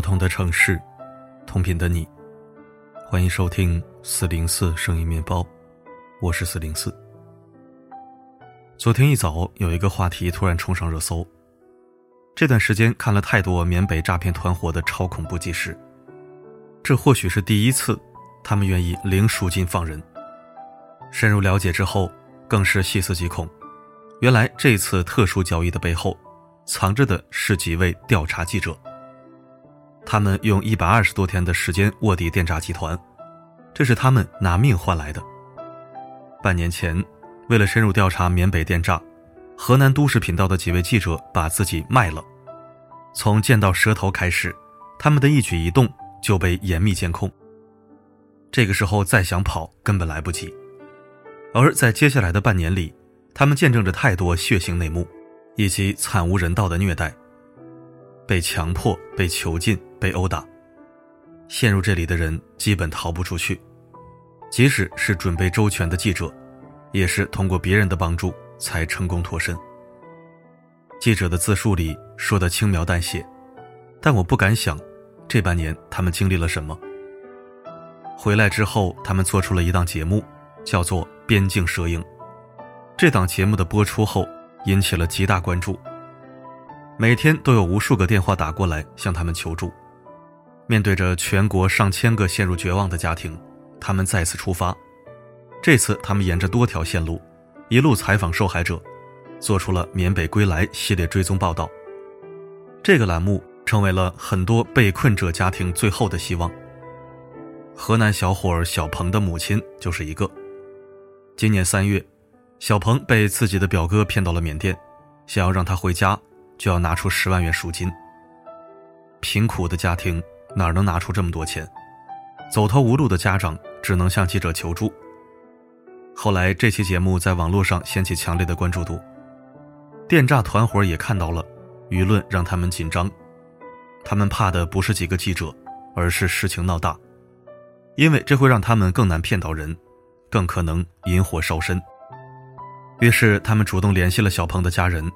不同的城市，同频的你，欢迎收听四零四声音面包，我是四零四。昨天一早有一个话题突然冲上热搜，这段时间看了太多缅北诈骗团伙的超恐怖纪实，这或许是第一次，他们愿意零赎金放人。深入了解之后，更是细思极恐，原来这次特殊交易的背后，藏着的是几位调查记者。他们用一百二十多天的时间卧底电诈集团，这是他们拿命换来的。半年前，为了深入调查缅北电诈，河南都市频道的几位记者把自己卖了。从见到蛇头开始，他们的一举一动就被严密监控。这个时候再想跑根本来不及。而在接下来的半年里，他们见证着太多血腥内幕，以及惨无人道的虐待。被强迫、被囚禁、被殴打，陷入这里的人基本逃不出去。即使是准备周全的记者，也是通过别人的帮助才成功脱身。记者的自述里说的轻描淡写，但我不敢想，这半年他们经历了什么。回来之后，他们做出了一档节目，叫做《边境摄影》。这档节目的播出后，引起了极大关注。每天都有无数个电话打过来向他们求助。面对着全国上千个陷入绝望的家庭，他们再次出发。这次，他们沿着多条线路，一路采访受害者，做出了“缅北归来”系列追踪报道。这个栏目成为了很多被困者家庭最后的希望。河南小伙小鹏的母亲就是一个。今年三月，小鹏被自己的表哥骗到了缅甸，想要让他回家。就要拿出十万元赎金。贫苦的家庭哪能拿出这么多钱？走投无路的家长只能向记者求助。后来这期节目在网络上掀起强烈的关注度，电诈团伙也看到了，舆论让他们紧张，他们怕的不是几个记者，而是事情闹大，因为这会让他们更难骗到人，更可能引火烧身。于是他们主动联系了小鹏的家人。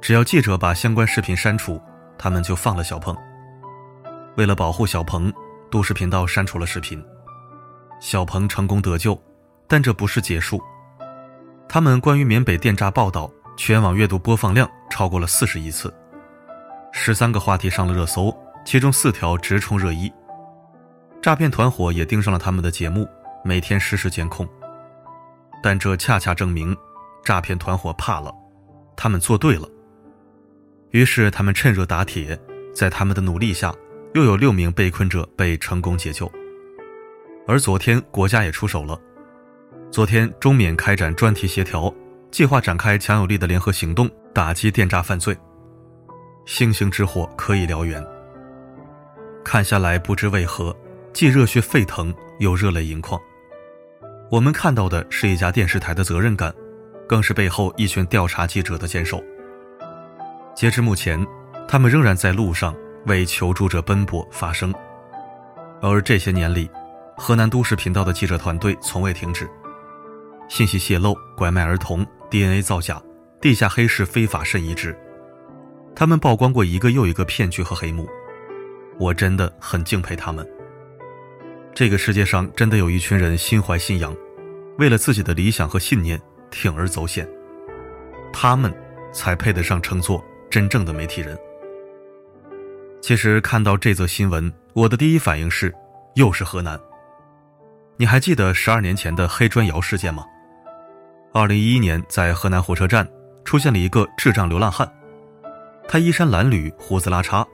只要记者把相关视频删除，他们就放了小鹏。为了保护小鹏，都市频道删除了视频。小鹏成功得救，但这不是结束。他们关于缅北电诈报道，全网阅读播放量超过了四十亿次，十三个话题上了热搜，其中四条直冲热议。诈骗团伙也盯上了他们的节目，每天实时监控。但这恰恰证明，诈骗团伙怕了，他们做对了。于是他们趁热打铁，在他们的努力下，又有六名被困者被成功解救。而昨天国家也出手了，昨天中缅开展专题协调，计划展开强有力的联合行动，打击电诈犯罪。星星之火可以燎原。看下来，不知为何，既热血沸腾又热泪盈眶。我们看到的是一家电视台的责任感，更是背后一群调查记者的坚守。截至目前，他们仍然在路上为求助者奔波发声。而这些年里，河南都市频道的记者团队从未停止。信息泄露、拐卖儿童、DNA 造假、地下黑市非法肾移植，他们曝光过一个又一个骗局和黑幕。我真的很敬佩他们。这个世界上真的有一群人心怀信仰，为了自己的理想和信念铤而走险。他们才配得上称作。真正的媒体人。其实看到这则新闻，我的第一反应是，又是河南。你还记得十二年前的黑砖窑事件吗？二零一一年，在河南火车站出现了一个智障流浪汉，他衣衫褴褛，胡子拉碴，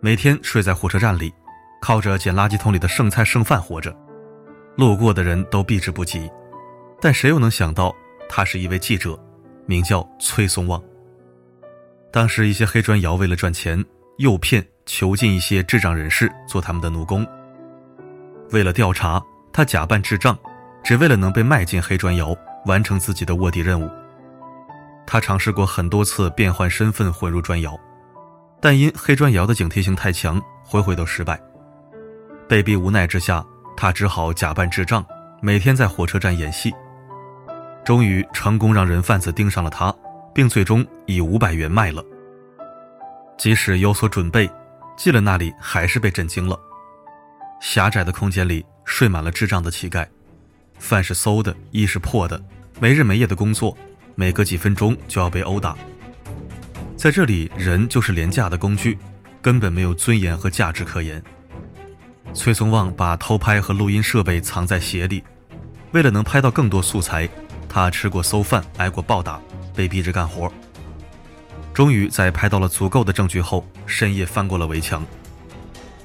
每天睡在火车站里，靠着捡垃圾桶里的剩菜剩饭活着，路过的人都避之不及。但谁又能想到，他是一位记者，名叫崔松旺。当时一些黑砖窑为了赚钱，诱骗、囚禁一些智障人士做他们的奴工。为了调查，他假扮智障，只为了能被卖进黑砖窑，完成自己的卧底任务。他尝试过很多次变换身份混入砖窑，但因黑砖窑的警惕性太强，回回都失败。被逼无奈之下，他只好假扮智障，每天在火车站演戏。终于成功让人贩子盯上了他。并最终以五百元卖了。即使有所准备，进了那里还是被震惊了。狭窄的空间里睡满了智障的乞丐，饭是馊的，衣是破的，没日没夜的工作，每隔几分钟就要被殴打。在这里，人就是廉价的工具，根本没有尊严和价值可言。崔松旺把偷拍和录音设备藏在鞋里，为了能拍到更多素材，他吃过馊饭，挨过暴打，被逼着干活。终于在拍到了足够的证据后，深夜翻过了围墙。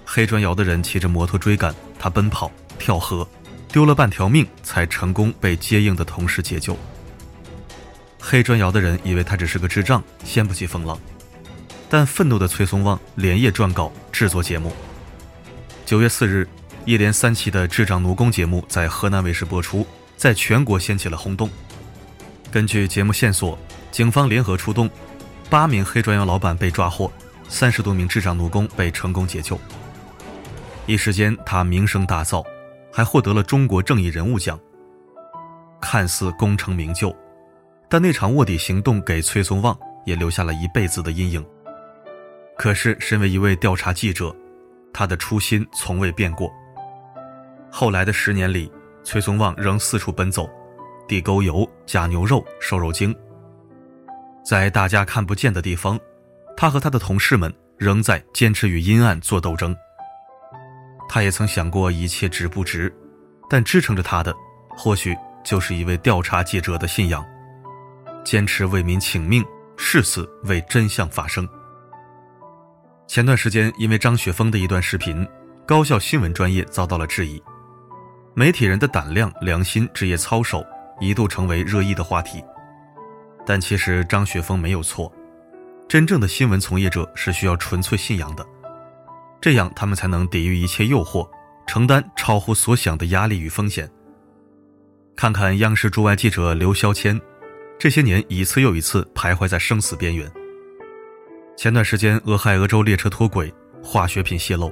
黑砖窑的人骑着摩托追赶他，奔跑、跳河，丢了半条命才成功被接应的同事解救。黑砖窑的人以为他只是个智障，掀不起风浪，但愤怒的崔松旺连夜撰稿制作节目。九月四日，一连三期的智障奴工节目在河南卫视播出，在全国掀起了轰动。根据节目线索，警方联合出动。八名黑砖窑老板被抓获，三十多名智障奴工被成功解救。一时间，他名声大噪，还获得了中国正义人物奖。看似功成名就，但那场卧底行动给崔松旺也留下了一辈子的阴影。可是，身为一位调查记者，他的初心从未变过。后来的十年里，崔松旺仍四处奔走，地沟油、假牛肉、瘦肉精。在大家看不见的地方，他和他的同事们仍在坚持与阴暗做斗争。他也曾想过一切值不值，但支撑着他的，或许就是一位调查记者的信仰，坚持为民请命，誓死为真相发声。前段时间，因为张雪峰的一段视频，高校新闻专业遭到了质疑，媒体人的胆量、良心、职业操守一度成为热议的话题。但其实张雪峰没有错，真正的新闻从业者是需要纯粹信仰的，这样他们才能抵御一切诱惑，承担超乎所想的压力与风险。看看央视驻外记者刘肖谦，这些年一次又一次徘徊在生死边缘。前段时间，俄亥俄州列车脱轨，化学品泄漏，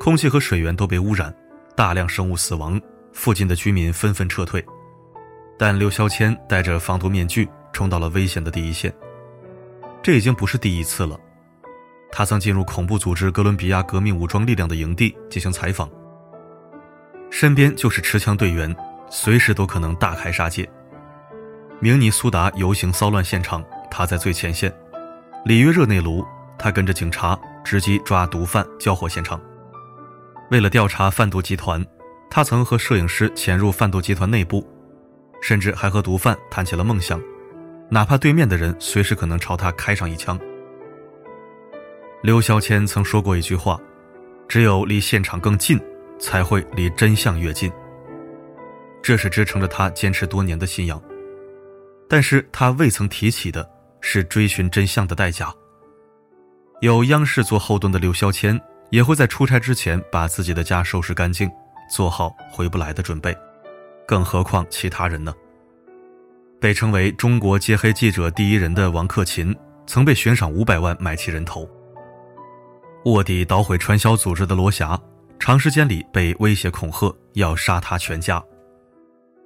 空气和水源都被污染，大量生物死亡，附近的居民纷纷撤退，但刘肖谦戴着防毒面具。冲到了危险的第一线，这已经不是第一次了。他曾进入恐怖组织哥伦比亚革命武装力量的营地进行采访，身边就是持枪队员，随时都可能大开杀戒。明尼苏达游行骚乱现场，他在最前线；里约热内卢，他跟着警察直击抓毒贩交火现场。为了调查贩毒集团，他曾和摄影师潜入贩毒集团内部，甚至还和毒贩谈起了梦想。哪怕对面的人随时可能朝他开上一枪。刘小谦曾说过一句话：“只有离现场更近，才会离真相越近。”这是支撑着他坚持多年的信仰。但是他未曾提起的是追寻真相的代价。有央视做后盾的刘小谦，也会在出差之前把自己的家收拾干净，做好回不来的准备。更何况其他人呢？被称为中国揭黑记者第一人的王克勤，曾被悬赏五百万买其人头。卧底捣毁传销组织的罗霞，长时间里被威胁恐吓要杀他全家。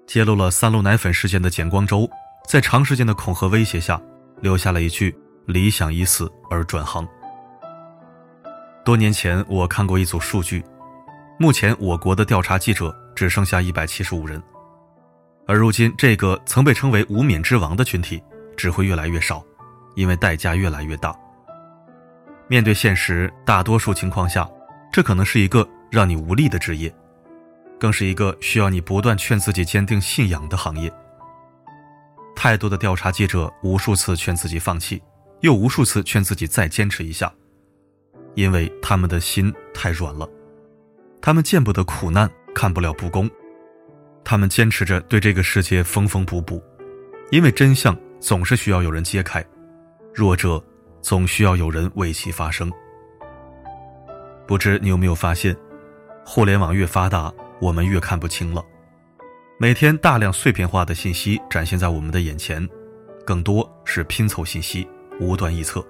揭露了三鹿奶粉事件的简光洲，在长时间的恐吓威胁下，留下了一句“理想已死”而转行。多年前我看过一组数据，目前我国的调查记者只剩下一百七十五人。而如今，这个曾被称为“无冕之王”的群体只会越来越少，因为代价越来越大。面对现实，大多数情况下，这可能是一个让你无力的职业，更是一个需要你不断劝自己坚定信仰的行业。太多的调查记者无数次劝自己放弃，又无数次劝自己再坚持一下，因为他们的心太软了，他们见不得苦难，看不了不公。他们坚持着对这个世界缝缝补补，因为真相总是需要有人揭开，弱者总需要有人为其发声。不知你有没有发现，互联网越发达，我们越看不清了。每天大量碎片化的信息展现在我们的眼前，更多是拼凑信息，无端臆测。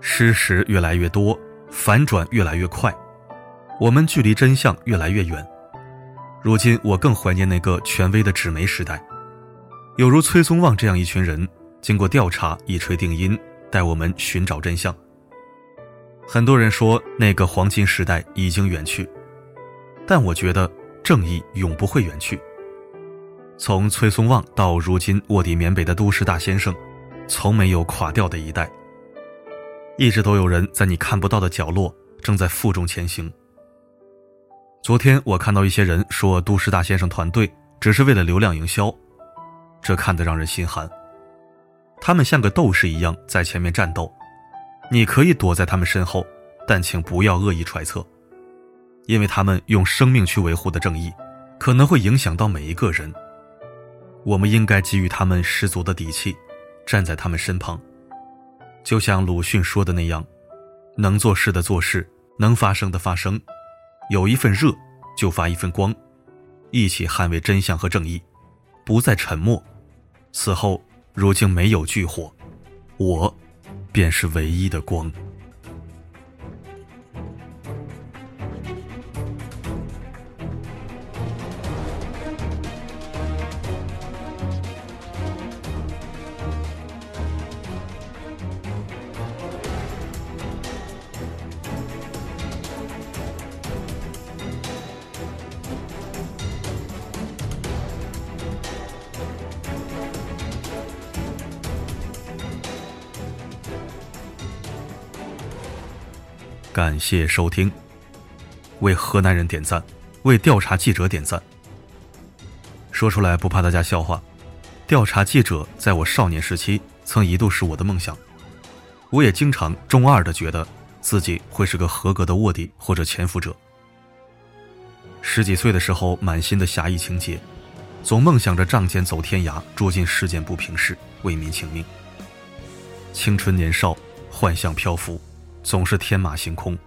事实越来越多，反转越来越快，我们距离真相越来越远。如今我更怀念那个权威的纸媒时代，有如崔松旺这样一群人，经过调查一锤定音，带我们寻找真相。很多人说那个黄金时代已经远去，但我觉得正义永不会远去。从崔松旺到如今卧底缅北的都市大先生，从没有垮掉的一代。一直都有人在你看不到的角落正在负重前行。昨天我看到一些人说都市大先生团队只是为了流量营销，这看得让人心寒。他们像个斗士一样在前面战斗，你可以躲在他们身后，但请不要恶意揣测，因为他们用生命去维护的正义，可能会影响到每一个人。我们应该给予他们十足的底气，站在他们身旁。就像鲁迅说的那样，能做事的做事，能发声的发声，有一份热就发一份光，一起捍卫真相和正义，不再沉默。此后，如今没有炬火，我便是唯一的光。感谢收听，为河南人点赞，为调查记者点赞。说出来不怕大家笑话，调查记者在我少年时期曾一度是我的梦想。我也经常中二的觉得自己会是个合格的卧底或者潜伏者。十几岁的时候，满心的侠义情节，总梦想着仗剑走天涯，捉尽世间不平事，为民请命。青春年少，幻想漂浮。总是天马行空，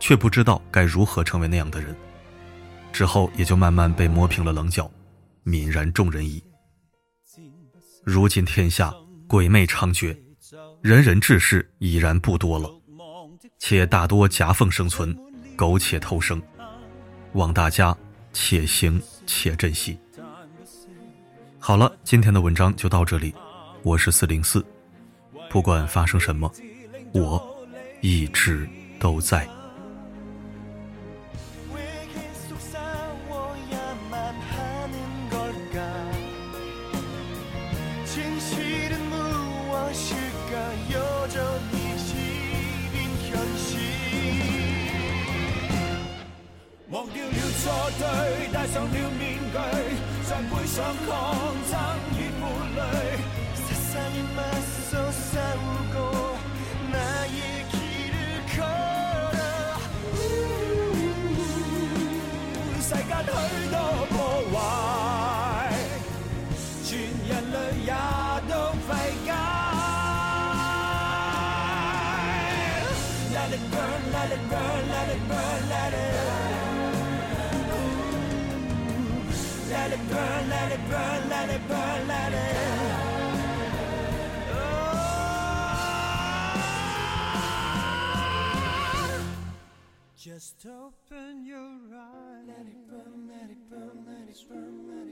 却不知道该如何成为那样的人。之后也就慢慢被磨平了棱角，泯然众人矣。如今天下鬼魅猖獗，人人志士已然不多了，且大多夹缝生存，苟且偷生。望大家且行且珍惜。好了，今天的文章就到这里，我是四零四，不管发生什么，我。一直都在。忘掉了错对，戴上了面具，在背上抗争与负累。from